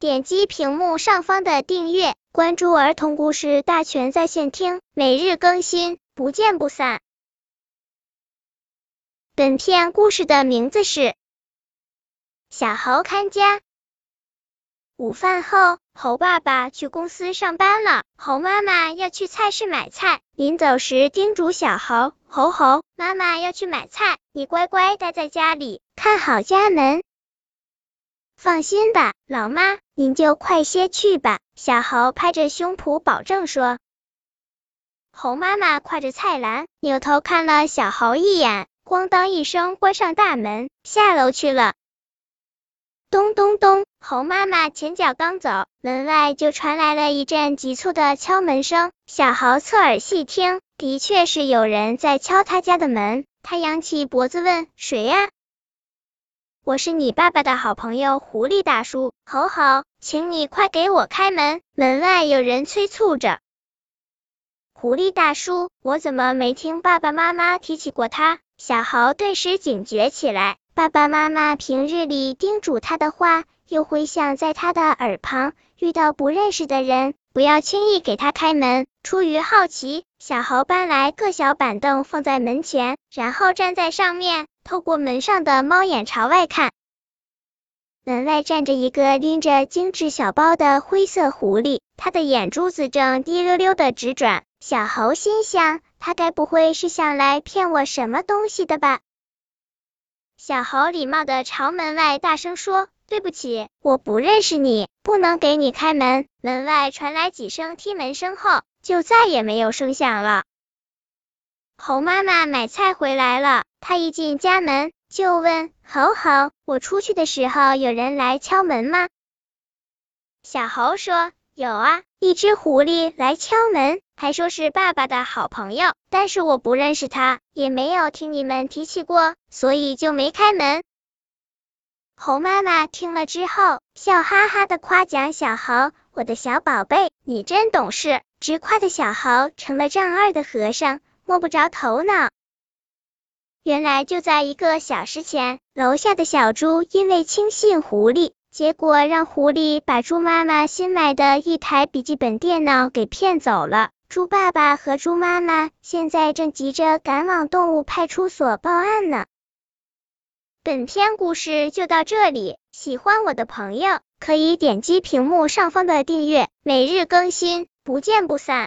点击屏幕上方的订阅，关注儿童故事大全在线听，每日更新，不见不散。本片故事的名字是《小猴看家》。午饭后，猴爸爸去公司上班了，猴妈妈要去菜市买菜。临走时，叮嘱小猴：“猴猴，妈妈要去买菜，你乖乖待在家里，看好家门。”放心吧，老妈，您就快些去吧。小猴拍着胸脯保证说。猴妈妈挎着菜篮，扭头看了小猴一眼，咣当一声关上大门，下楼去了。咚咚咚，猴妈妈前脚刚走，门外就传来了一阵急促的敲门声。小猴侧耳细听，的确是有人在敲他家的门。他扬起脖子问：“谁呀？”“我是你爸爸的好朋友狐狸大叔。”“猴猴，请你快给我开门，门外有人催促着。”“狐狸大叔，我怎么没听爸爸妈妈提起过他？”小猴顿时警觉起来。爸爸妈妈平日里叮嘱他的话，又回响在他的耳旁。遇到不认识的人，不要轻易给他开门。出于好奇，小猴搬来个小板凳放在门前，然后站在上面，透过门上的猫眼朝外看。门外站着一个拎着精致小包的灰色狐狸，他的眼珠子正滴溜溜的直转。小猴心想，他该不会是想来骗我什么东西的吧？小猴礼貌的朝门外大声说：“对不起，我不认识你，不能给你开门。”门外传来几声踢门声后，就再也没有声响了。猴妈妈买菜回来了，她一进家门就问猴猴：“我出去的时候有人来敲门吗？”小猴说：“有啊，一只狐狸来敲门。”还说是爸爸的好朋友，但是我不认识他，也没有听你们提起过，所以就没开门。猴妈妈听了之后，笑哈哈的夸奖小猴：“我的小宝贝，你真懂事。”直夸的小猴成了丈二的和尚，摸不着头脑。原来就在一个小时前，楼下的小猪因为轻信狐狸，结果让狐狸把猪妈妈新买的一台笔记本电脑给骗走了。猪爸爸和猪妈妈现在正急着赶往动物派出所报案呢。本篇故事就到这里，喜欢我的朋友可以点击屏幕上方的订阅，每日更新，不见不散。